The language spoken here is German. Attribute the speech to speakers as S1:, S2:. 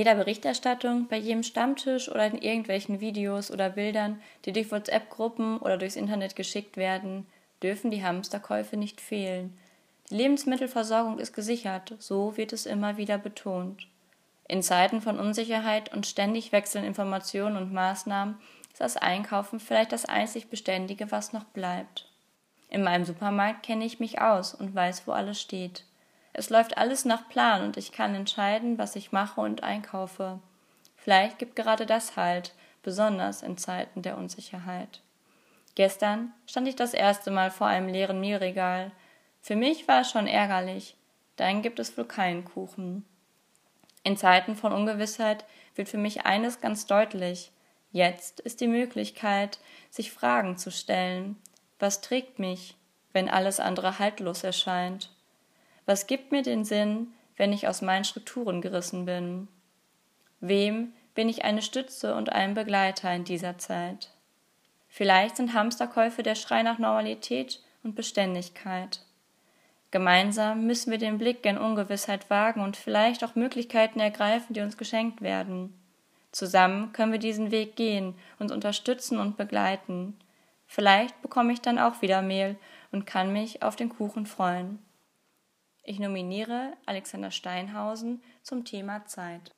S1: jeder Berichterstattung, bei jedem Stammtisch oder in irgendwelchen Videos oder Bildern, die durch WhatsApp-Gruppen oder durchs Internet geschickt werden, dürfen die Hamsterkäufe nicht fehlen. Die Lebensmittelversorgung ist gesichert, so wird es immer wieder betont. In Zeiten von Unsicherheit und ständig wechselnden Informationen und Maßnahmen ist das Einkaufen vielleicht das einzig Beständige, was noch bleibt. In meinem Supermarkt kenne ich mich aus und weiß, wo alles steht. Es läuft alles nach Plan und ich kann entscheiden, was ich mache und einkaufe. Vielleicht gibt gerade das Halt, besonders in Zeiten der Unsicherheit. Gestern stand ich das erste Mal vor einem leeren Mehlregal. Für mich war es schon ärgerlich. Dann gibt es wohl keinen Kuchen. In Zeiten von Ungewissheit wird für mich eines ganz deutlich. Jetzt ist die Möglichkeit, sich Fragen zu stellen. Was trägt mich, wenn alles andere haltlos erscheint? Was gibt mir den Sinn, wenn ich aus meinen Strukturen gerissen bin? Wem bin ich eine Stütze und ein Begleiter in dieser Zeit? Vielleicht sind Hamsterkäufe der Schrei nach Normalität und Beständigkeit. Gemeinsam müssen wir den Blick in Ungewissheit wagen und vielleicht auch Möglichkeiten ergreifen, die uns geschenkt werden. Zusammen können wir diesen Weg gehen, uns unterstützen und begleiten. Vielleicht bekomme ich dann auch wieder Mehl und kann mich auf den Kuchen freuen. Ich nominiere Alexander Steinhausen zum Thema Zeit.